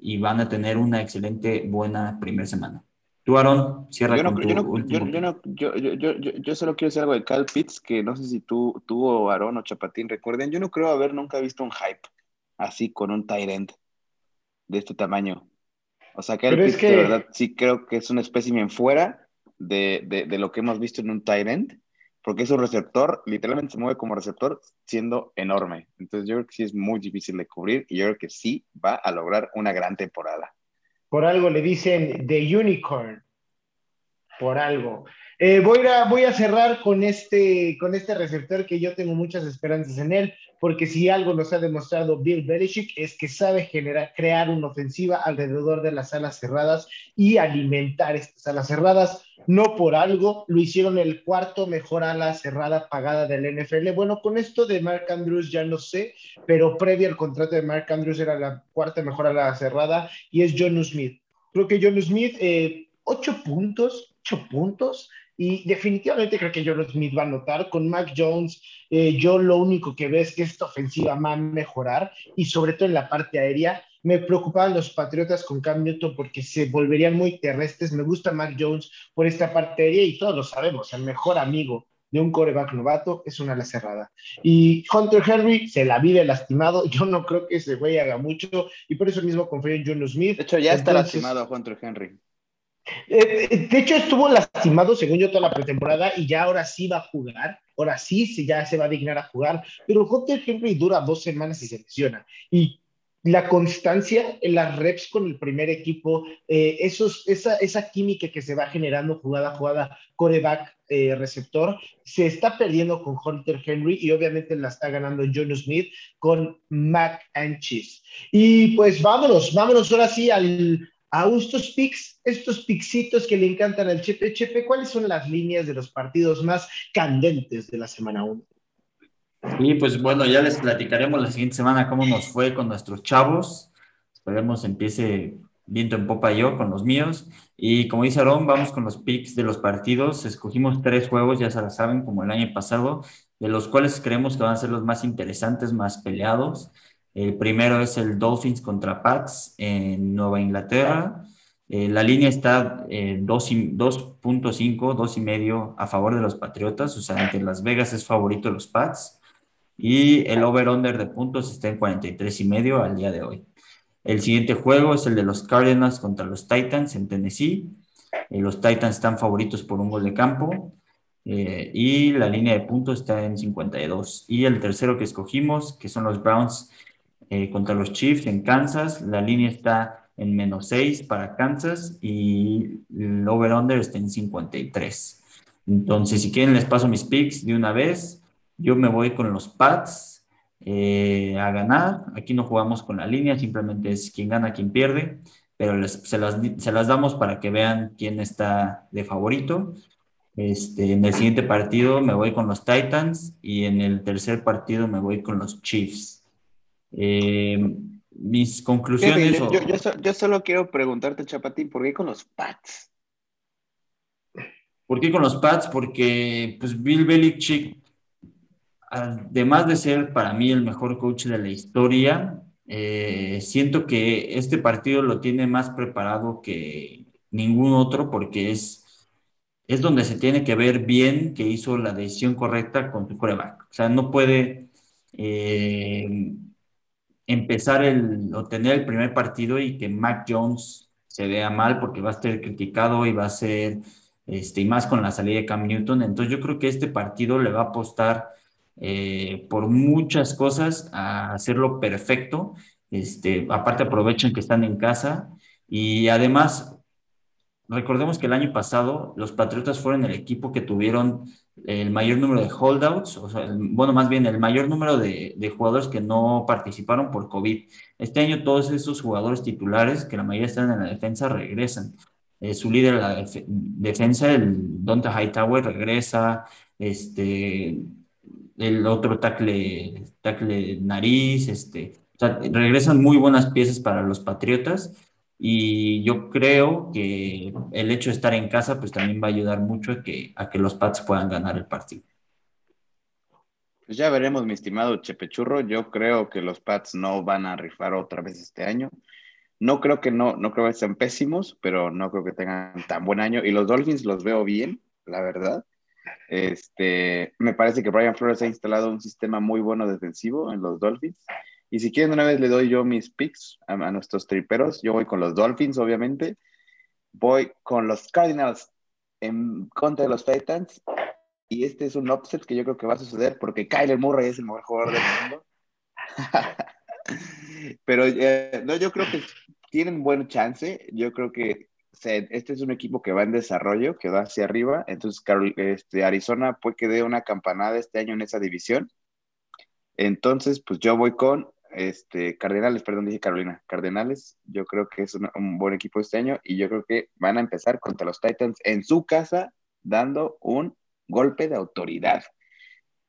y van a tener una excelente, buena primera semana. Tú, Aaron, cierra yo no, con tu yo, no, último yo, yo, no, yo, yo, yo, yo, solo quiero decir algo de Cal Pitts, que no sé si tú, tú o Aaron o Chapatín recuerden, yo no creo haber nunca visto un hype así con un tight end de este tamaño. O sea, Cal Pero es Pitts que- de verdad sí creo que es un espécimen fuera de, de, de lo que hemos visto en un tight end, porque es un receptor, literalmente se mueve como receptor siendo enorme. Entonces yo creo que sí es muy difícil de cubrir y yo creo que sí va a lograr una gran temporada. Por algo le dicen The Unicorn. Por algo. Eh, voy, a, voy a cerrar con este, con este receptor que yo tengo muchas esperanzas en él, porque si algo nos ha demostrado Bill Belichick es que sabe generar, crear una ofensiva alrededor de las alas cerradas y alimentar estas alas cerradas. No por algo, lo hicieron el cuarto mejor ala cerrada pagada del NFL. Bueno, con esto de Mark Andrews ya no sé, pero previo al contrato de Mark Andrews era la cuarta mejor ala cerrada y es John Smith. Creo que John Smith, eh, ocho puntos, ocho puntos, y definitivamente creo que John Smith va a anotar. Con Mac Jones, eh, yo lo único que veo es que esta ofensiva va a mejorar y sobre todo en la parte aérea. Me preocupaban los Patriotas con Cam Newton porque se volverían muy terrestres. Me gusta Mac Jones por esta parte aérea y todos lo sabemos, el mejor amigo de un coreback novato es una ala cerrada. Y Hunter Henry se la vive lastimado. Yo no creo que ese güey haga mucho y por eso mismo confío en John Smith. De hecho, ya está Entonces, lastimado Hunter Henry. Eh, de hecho, estuvo lastimado, según yo, toda la pretemporada y ya ahora sí va a jugar. Ahora sí, sí ya se va a dignar a jugar. Pero Hunter Henry dura dos semanas y se lesiona. Y la constancia en las reps con el primer equipo, eh, esos, esa, esa química que se va generando jugada a jugada, coreback, eh, receptor, se está perdiendo con Hunter Henry y obviamente la está ganando John Smith con Mac and Cheese. Y pues vámonos, vámonos ahora sí al, a estos picks, estos picksitos que le encantan al Chepe. Chepe, ¿cuáles son las líneas de los partidos más candentes de la semana 1? Y pues bueno, ya les platicaremos la siguiente semana cómo nos fue con nuestros chavos. Esperemos empiece viento en popa yo con los míos. Y como dice Aaron, vamos con los picks de los partidos. Escogimos tres juegos, ya se la saben, como el año pasado, de los cuales creemos que van a ser los más interesantes, más peleados. El primero es el Dolphins contra Pats en Nueva Inglaterra. Eh, la línea está eh, 2.5, 2.5 a favor de los Patriotas, o sea, entre Las Vegas es favorito de los Pats. Y el over-under de puntos está en 43 y medio al día de hoy. El siguiente juego es el de los Cardinals contra los Titans en Tennessee. Eh, los Titans están favoritos por un gol de campo eh, y la línea de puntos está en 52. Y el tercero que escogimos, que son los Browns eh, contra los Chiefs en Kansas, la línea está en menos 6 para Kansas y el over-under está en 53. Entonces, si quieren, les paso mis picks de una vez. Yo me voy con los Pats eh, a ganar. Aquí no jugamos con la línea, simplemente es quien gana, quien pierde, pero se, las, se, las, damos para que vean quién está de favorito. Este, en el siguiente partido me voy con los Titans y en el tercer partido me voy con los Chiefs. Eh, mis conclusiones. Yo, yo, yo, yo, solo quiero preguntarte, Chapatín, ¿por qué con los Pats? ¿Por qué con los Pats? Porque pues Bill Belichick además de ser para mí el mejor coach de la historia, eh, siento que este partido lo tiene más preparado que ningún otro porque es, es donde se tiene que ver bien que hizo la decisión correcta con tu coreback. O sea, no puede eh, empezar el, o tener el primer partido y que Mac Jones se vea mal porque va a ser criticado y va a ser, este, y más con la salida de Cam Newton. Entonces yo creo que este partido le va a apostar eh, por muchas cosas a hacerlo perfecto. Este, aparte aprovechan que están en casa y además recordemos que el año pasado los Patriotas fueron el equipo que tuvieron el mayor número de holdouts, o sea, el, bueno, más bien el mayor número de, de, jugadores que no participaron por COVID. Este año todos esos jugadores titulares, que la mayoría están en la defensa, regresan. Eh, su líder de la def defensa, el Donta Hightower, regresa. Este, el otro tackle, tackle nariz, este, o sea, regresan muy buenas piezas para los Patriotas y yo creo que el hecho de estar en casa pues también va a ayudar mucho a que, a que los Pats puedan ganar el partido. Pues ya veremos, mi estimado Chepechurro. Yo creo que los Pats no van a rifar otra vez este año. No creo que no, no creo que sean pésimos, pero no creo que tengan tan buen año. Y los Dolphins los veo bien, la verdad. Este, me parece que Brian Flores ha instalado un sistema muy bueno defensivo en los Dolphins. Y si quieren, una vez le doy yo mis picks a, a nuestros triperos. Yo voy con los Dolphins, obviamente. Voy con los Cardinals en contra de los Titans y este es un upset que yo creo que va a suceder porque Kyler Murray es el mejor jugador del mundo. *laughs* Pero eh, no, yo creo que tienen buen chance. Yo creo que este es un equipo que va en desarrollo, que va hacia arriba. Entonces, este, Arizona puede que dé una campanada este año en esa división. Entonces, pues yo voy con este, Cardenales, perdón, dije Carolina. Cardenales, yo creo que es un buen equipo este año y yo creo que van a empezar contra los Titans en su casa, dando un golpe de autoridad.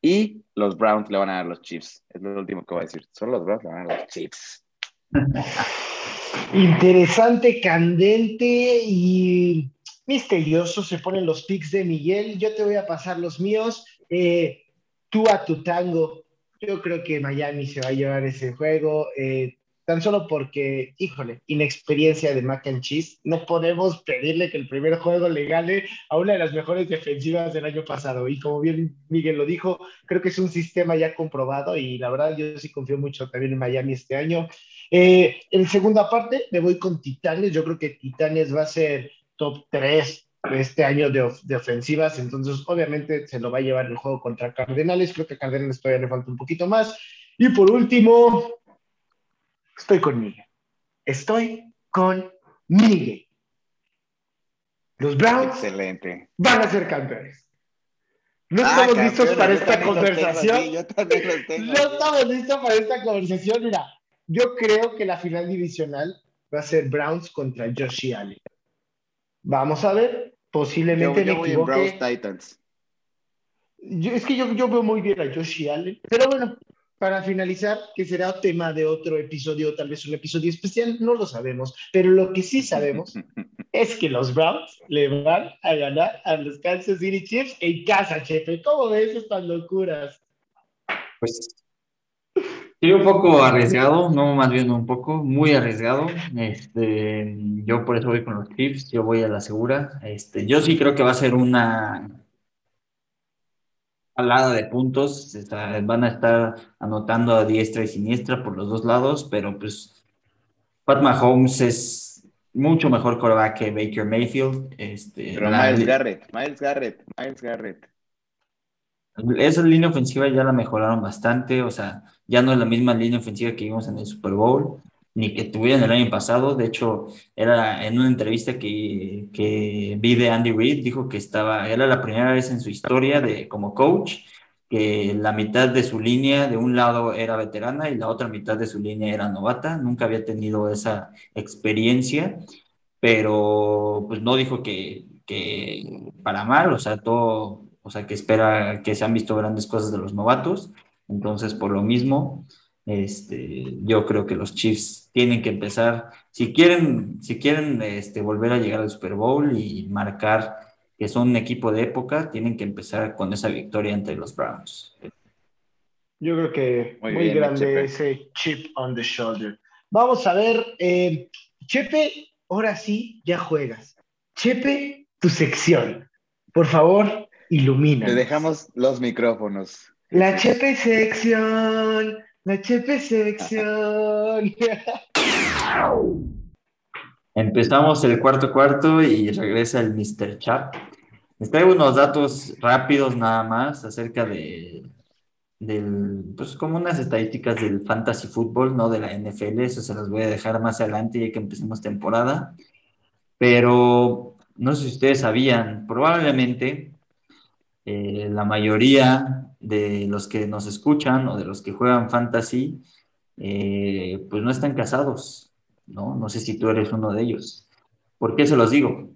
Y los Browns le van a dar los Chiefs. Es lo último que voy a decir. Son los Browns le van a dar los Chiefs. *laughs* Interesante, candente y misterioso se ponen los picks de Miguel. Yo te voy a pasar los míos. Eh, tú a tu tango. Yo creo que Miami se va a llevar ese juego. Eh, tan solo porque, híjole, inexperiencia de Mac and Cheese, no podemos pedirle que el primer juego le gane a una de las mejores defensivas del año pasado. Y como bien Miguel lo dijo, creo que es un sistema ya comprobado y la verdad yo sí confío mucho también en Miami este año. Eh, en segunda parte me voy con Titanes, yo creo que Titanes va a ser top 3 este año de, de, ofensivas, entonces obviamente se lo va a llevar el juego contra Cardenales, creo que a Cardenales todavía le falta un poquito más. Y por último, Estoy con Miguel. Estoy con Miguel. Los Browns Excelente. van a ser campeones. No ah, estamos listos para esta conversación. no estamos listos para esta conversación. Mira, yo creo que la final divisional va a ser Browns contra Josh Allen. Vamos a ver. Posiblemente yo, yo me equivoque. Browns Titans. es que yo, yo, veo muy bien a Josh Allen. Pero bueno, para finalizar, que será tema de otro episodio, tal vez un episodio especial, no lo sabemos, pero lo que sí sabemos *laughs* es que los Browns le van a ganar a los Kansas City Chiefs en casa, jefe. ¿Cómo ves estas locuras? Pues sí, un poco arriesgado, no más bien un poco, muy arriesgado. Este, yo por eso voy con los Chiefs, yo voy a la segura. Este, yo sí creo que va a ser una alada de puntos, van a estar anotando a diestra y siniestra por los dos lados, pero pues Pat Mahomes es mucho mejor coreback que Baker Mayfield. Este, pero Miles Garrett, Miles Garrett, Miles Garrett. Esa línea ofensiva ya la mejoraron bastante, o sea, ya no es la misma línea ofensiva que vimos en el Super Bowl ni que tuvieron el año pasado. De hecho, era en una entrevista que, que vi de Andy Reid, dijo que estaba, era la primera vez en su historia de, como coach que la mitad de su línea de un lado era veterana y la otra mitad de su línea era novata. Nunca había tenido esa experiencia, pero pues no dijo que, que para mal, o sea, todo, o sea, que espera que se han visto grandes cosas de los novatos. Entonces, por lo mismo, este, yo creo que los Chiefs tienen que empezar, si quieren, si quieren este, volver a llegar al Super Bowl y marcar que son un equipo de época, tienen que empezar con esa victoria entre los Browns. Yo creo que muy, grande ese chip on the shoulder. Vamos a ver, eh, Chepe, ahora sí, ya juegas. Chepe, tu sección. Por favor, ilumina. Te dejamos los micrófonos. La Chepe sección. La Chepe Selección. *laughs* Empezamos el cuarto cuarto y regresa el Mr. Chap. Les traigo unos datos rápidos nada más acerca de, del, pues como unas estadísticas del fantasy fútbol, no de la NFL, eso se las voy a dejar más adelante ya que empecemos temporada. Pero no sé si ustedes sabían, probablemente eh, la mayoría de los que nos escuchan o de los que juegan fantasy, eh, pues no están casados, ¿no? No sé si tú eres uno de ellos. ¿Por qué se los digo?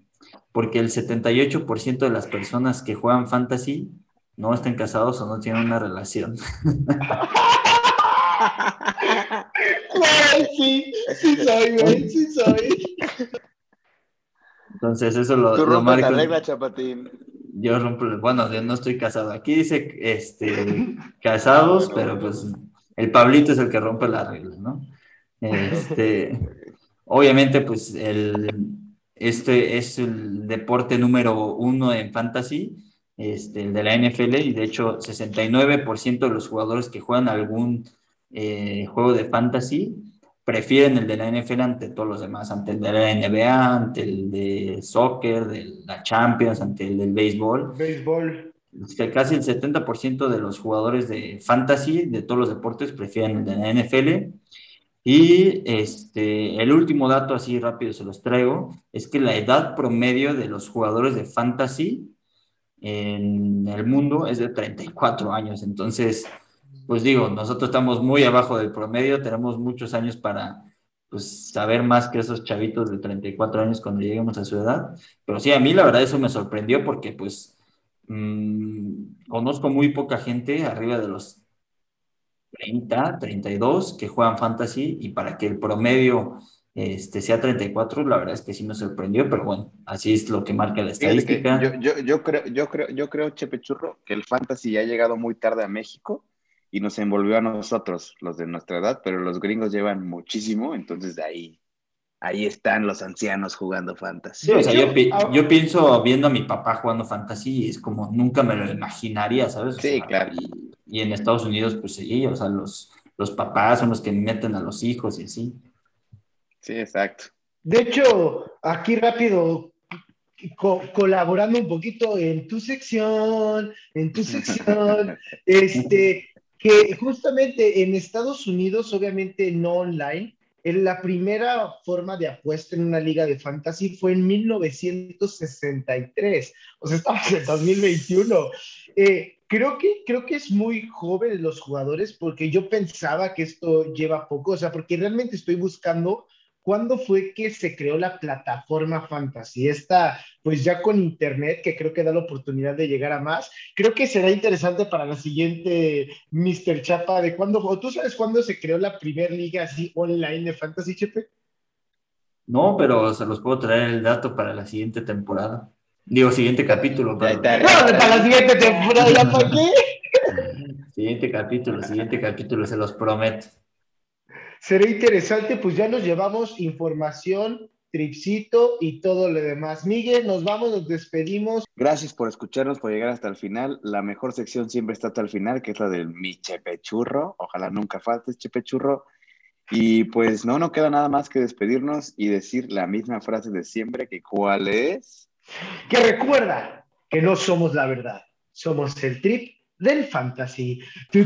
Porque el 78% de las personas que juegan fantasy no están casados o no tienen una relación. sí, sí soy, güey, sí soy. Entonces eso lo, lo marco. Regla, chapatín yo rompo, bueno, yo no estoy casado. Aquí dice, este, casados, pero pues el Pablito es el que rompe las reglas, ¿no? Este, obviamente, pues el, este es el deporte número uno en fantasy, este, el de la NFL, y de hecho 69% de los jugadores que juegan algún eh, juego de fantasy prefieren el de la NFL ante todos los demás, ante el de la NBA, ante el de soccer, de la Champions, ante el del béisbol. Béisbol. Casi el 70% de los jugadores de fantasy de todos los deportes prefieren el de la NFL. Y este, el último dato, así rápido se los traigo, es que la edad promedio de los jugadores de fantasy en el mundo es de 34 años. Entonces, pues digo, nosotros estamos muy abajo del promedio, tenemos muchos años para pues, saber más que esos chavitos de 34 años cuando lleguemos a su edad. Pero sí, a mí la verdad eso me sorprendió porque pues mm, conozco muy poca gente arriba de los 30, 32 que juegan fantasy y para que el promedio este, sea 34, la verdad es que sí me sorprendió, pero bueno, así es lo que marca la estadística. Yo, yo, yo, creo, yo creo, yo creo, Chepe Churro, que el fantasy ya ha llegado muy tarde a México y nos envolvió a nosotros, los de nuestra edad, pero los gringos llevan muchísimo, entonces de ahí, ahí están los ancianos jugando fantasy. o sea, yo, pienso viendo a mi papá jugando fantasy, es como nunca me lo imaginaría, ¿sabes? sí, claro. Y, en Estados Unidos, pues sí, o sea, los, los papás son los que meten a los hijos y así. Sí, exacto. De hecho, aquí rápido, colaborando un poquito en tu sección, en tu sección, *laughs* este, que justamente en Estados Unidos, obviamente no online, en la primera forma de apuesta en una liga de fantasy fue en 1963, o sea, estamos en 2021. Eh, creo, que, creo que es muy joven los jugadores porque yo pensaba que esto lleva poco, o sea, porque realmente estoy buscando ¿cuándo fue que se creó la plataforma Fantasy? Esta, pues ya con Internet, que creo que da la oportunidad de llegar a más. Creo que será interesante para la siguiente Mr. Chapa, de cuándo, o tú sabes cuándo se creó la primera liga así online de Fantasy, Chepe? No, pero se los puedo traer el dato para la siguiente temporada. Digo, siguiente capítulo. Para, *laughs* para la siguiente temporada, ¿para qué? Siguiente capítulo, siguiente capítulo, se los prometo será interesante, pues ya nos llevamos información, tripsito y todo lo demás. Miguel, nos vamos, nos despedimos. Gracias por escucharnos, por llegar hasta el final. La mejor sección siempre está hasta el final, que es la del mi chepechurro. Ojalá nunca faltes, chepechurro. Y pues no, no queda nada más que despedirnos y decir la misma frase de siempre, que cuál es. Que recuerda que no somos la verdad, somos el trip del fantasy. ¡Tu,